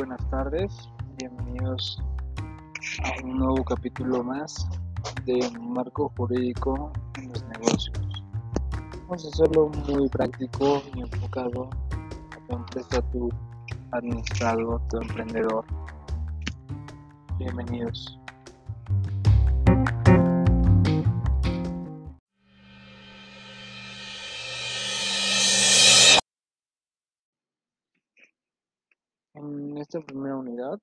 buenas tardes. Bienvenidos a un nuevo capítulo más de Marco Jurídico en los Negocios. Vamos a hacerlo muy práctico y enfocado a tu empresa, tu administrador, tu emprendedor. Bienvenidos. Esta primera unidad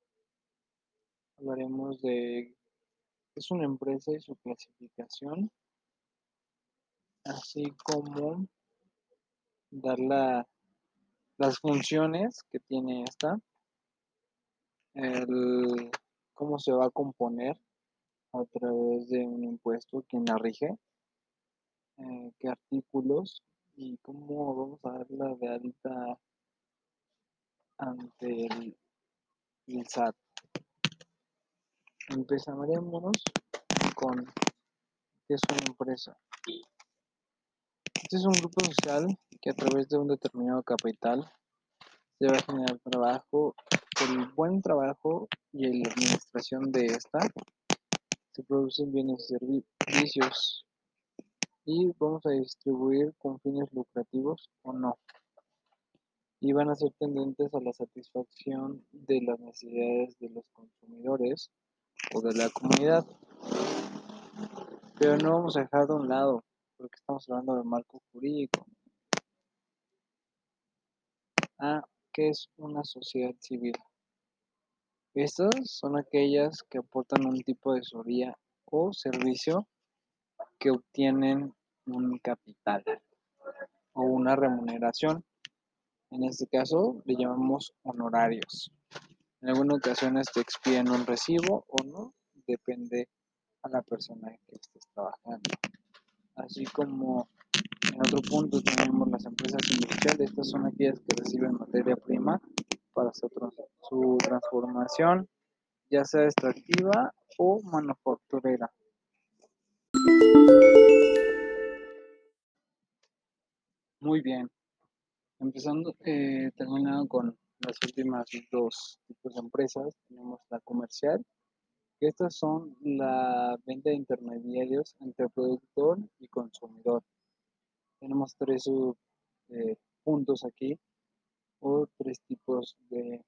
hablaremos de qué es una empresa y su clasificación, así como dar la- las funciones que tiene esta, el, cómo se va a componer a través de un impuesto, quién la rige, eh, qué artículos y cómo vamos a darla de alta ante el, el SAT. Empezaremos con qué es una empresa. Este es un grupo social que a través de un determinado capital se va a generar trabajo. Por el buen trabajo y la administración de esta se producen bienes y servicios y vamos a distribuir con fines lucrativos o no. Y van a ser tendentes a la satisfacción de las necesidades de los consumidores o de la comunidad. Pero no vamos a dejar de un lado, porque estamos hablando de marco jurídico. Ah, ¿qué es una sociedad civil? Estas son aquellas que aportan un tipo de asesoría o servicio que obtienen un capital o una remuneración. En este caso le llamamos honorarios. En algunas ocasiones te expiden un recibo o no, depende a la persona que estés trabajando. Así como en otro punto tenemos las empresas industriales, estas son aquellas que reciben materia prima para su transformación, ya sea extractiva o manufacturera. Muy bien, empezando, eh, terminando con las últimas dos tipos de empresas, tenemos la comercial, estas son la venta de intermediarios entre productor y consumidor. Tenemos tres eh, puntos aquí, o tres tipos de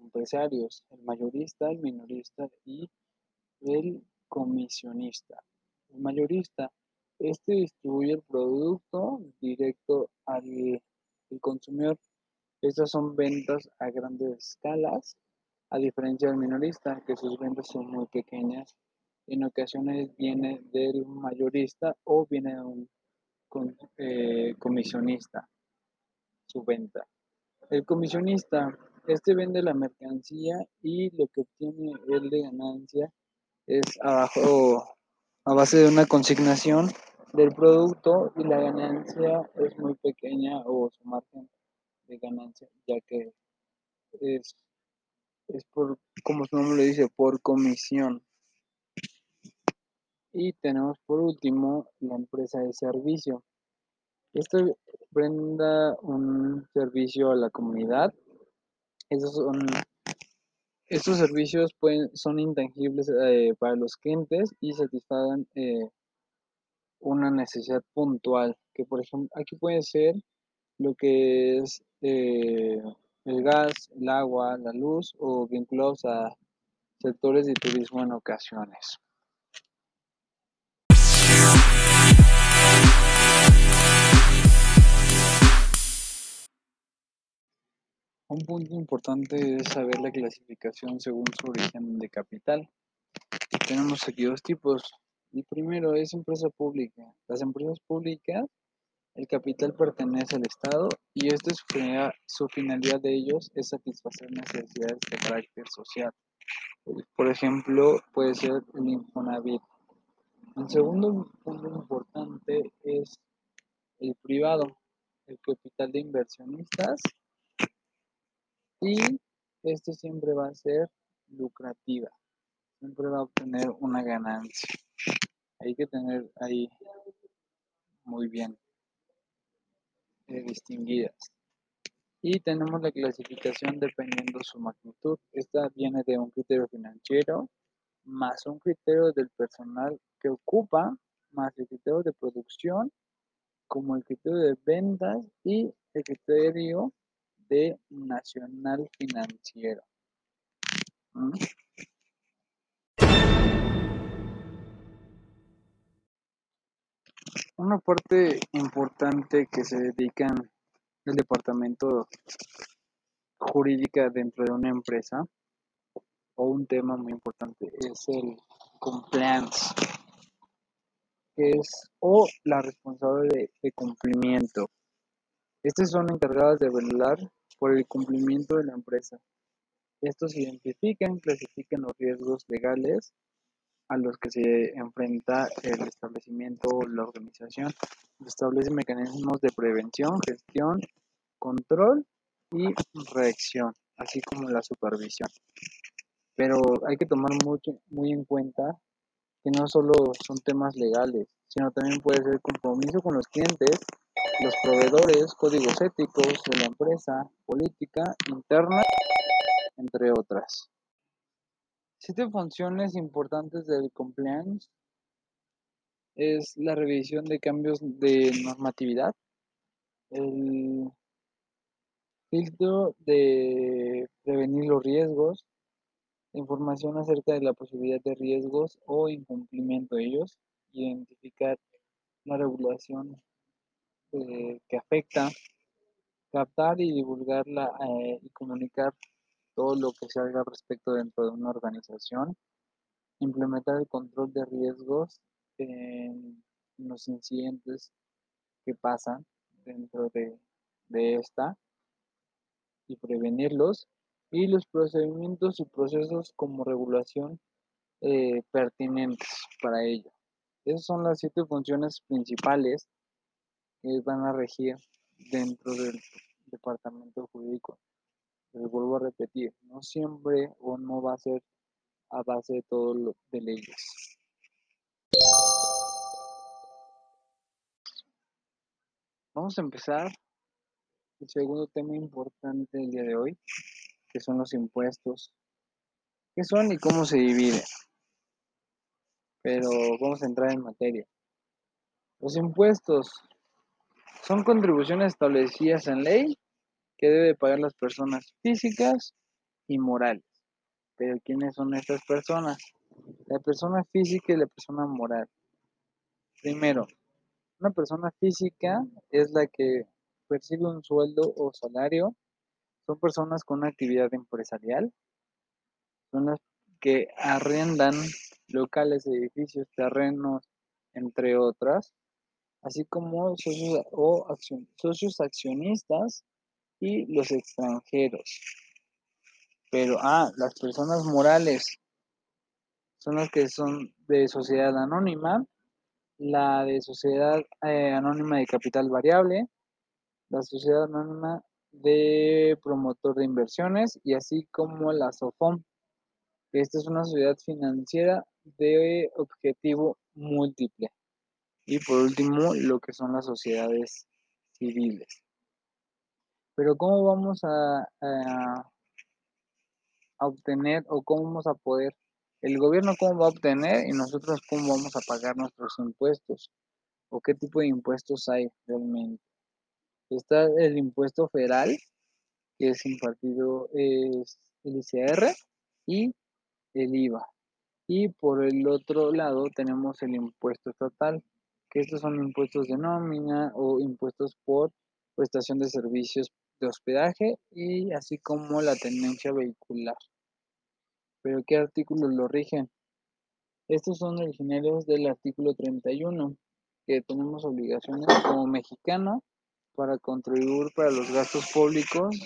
empresarios, el mayorista, el minorista y el comisionista. El mayorista, este distribuye el producto directo al, al consumidor. Estas son ventas a grandes escalas, a diferencia del minorista, que sus ventas son muy pequeñas. En ocasiones viene del mayorista o viene de un eh, comisionista su venta. El comisionista, este vende la mercancía y lo que obtiene él de ganancia es abajo a base de una consignación del producto y la ganancia es muy pequeña o su margen de ganancia ya que es, es por, como su nombre le dice, por comisión. Y tenemos por último la empresa de servicio. Esto brinda un servicio a la comunidad. Esos son, estos servicios pueden, son intangibles eh, para los clientes y satisfagan eh, una necesidad puntual. Que por ejemplo, aquí puede ser lo que es eh, el gas, el agua, la luz o vinculados a sectores de turismo en ocasiones. Un punto importante es saber la clasificación según su origen de capital. Tenemos aquí dos tipos. El primero es empresa pública. Las empresas públicas, el capital pertenece al Estado y esta es su, finalidad de ellos es satisfacer necesidades de carácter social. Por ejemplo, puede ser el Infonavit. El segundo punto importante es el privado, el capital de inversionistas y este siempre va a ser lucrativa, siempre va a obtener una ganancia. Hay que tener ahí muy bien eh, distinguidas. Y tenemos la clasificación dependiendo su magnitud. Esta viene de un criterio financiero más un criterio del personal que ocupa, más el criterio de producción, como el criterio de ventas y el criterio de nacional financiero. ¿Mm? Una parte importante que se dedica el departamento jurídica dentro de una empresa o un tema muy importante es el compliance, que es o la responsable de, cumplimiento. Estas son encargadas de velar por el cumplimiento de la empresa. Estos identifican, clasifican los riesgos legales a los que se enfrenta el establecimiento o la organización. Establece mecanismos de prevención, gestión, control y reacción, así como la supervisión. Pero hay que tomar muy en cuenta que no solo son temas legales, sino también puede ser compromiso con los clientes, los proveedores, códigos éticos de la empresa, política interna, entre otras. Siete funciones importantes del compliance es la revisión de cambios de normatividad, el filtro de prevenir los riesgos, información acerca de la posibilidad de riesgos o incumplimiento de ellos, identificar la regulación eh, que afecta, captar y divulgarla eh, y comunicar todo lo que se haga respecto dentro de una organización, implementar el control de riesgos en los incidentes que pasan dentro de, de esta y prevenirlos y los procedimientos y procesos como regulación eh, pertinentes para ello. Esas son las siete funciones principales que van a regir dentro del departamento jurídico. Les vuelvo a repetir, no siempre o no va a ser a base de todo lo de leyes. Vamos a empezar el segundo tema importante del día de hoy, que son los impuestos. ¿Qué son y cómo se dividen? Pero vamos a entrar en materia. Los impuestos son contribuciones establecidas en ley que debe pagar las personas físicas y morales. Pero ¿quiénes son estas personas? La persona física y la persona moral. Primero, una persona física es la que percibe un sueldo o salario son personas con una actividad empresarial, son las que arrendan locales, edificios, terrenos, entre otras, así como socios, o socios accionistas y los extranjeros. Pero, ah, las personas morales son las que son de sociedad anónima, la de sociedad eh, anónima de capital variable, la sociedad anónima de promotor de inversiones y así como la SOFOM. Esta es una sociedad financiera de objetivo múltiple. Y por último, lo que son las sociedades civiles. Pero ¿cómo vamos a, obtener o cómo vamos a poder, el gobierno cómo va a obtener y nosotros cómo vamos a pagar nuestros impuestos? ¿O qué tipo de impuestos hay realmente? Está el impuesto federal, que es impartido, es el ICR y el IVA. Y por el otro lado tenemos el impuesto estatal, que estos son impuestos de nómina o impuestos por prestación de servicios de hospedaje y así como la tenencia vehicular. ¿Pero qué artículos lo rigen? Estos son originarios del artículo 31, que tenemos obligaciones como mexicano para contribuir para los gastos públicos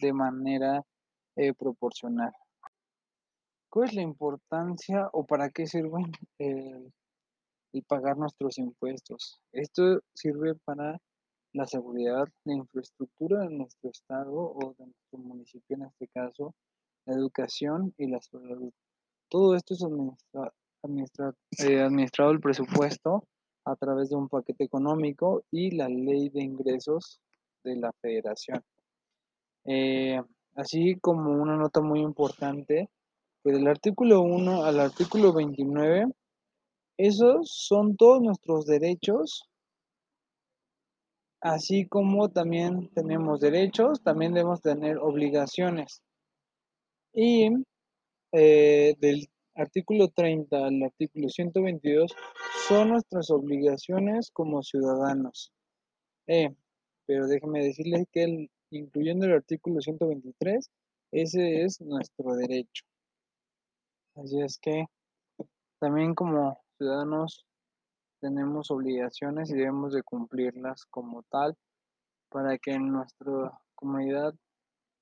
de manera eh, proporcional. ¿Cuál es la importancia o para qué sirve el, pagar nuestros impuestos? Esto sirve para la seguridad, la infraestructura de nuestro estado o de nuestro municipio en este caso, la educación y la salud. Todo esto es eh, administrado el presupuesto a través de un paquete económico y la ley de ingresos de la federación. Eh, así como una nota muy importante, que del artículo 1 al artículo 29, esos son todos nuestros derechos, así como también tenemos derechos, también debemos tener obligaciones. Y eh, del artículo 30 al artículo 122 son nuestras obligaciones como ciudadanos. Eh, pero déjenme decirles que incluyendo el artículo 123, ese es nuestro derecho. Así es que también como ciudadanos tenemos obligaciones y debemos de cumplirlas como tal para que nuestra comunidad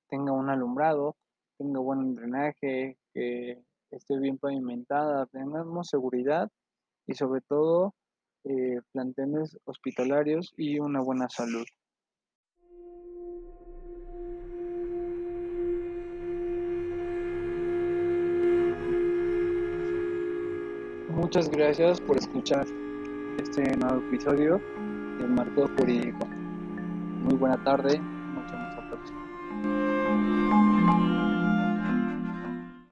tenga un alumbrado, tenga buen drenaje, que esté bien pavimentada, tengamos seguridad y sobre todo eh, planteles hospitalarios y una buena salud. Muchas gracias por escuchar este nuevo episodio del Marco Jurídico. Muy buena tarde, nos vemos la próxima.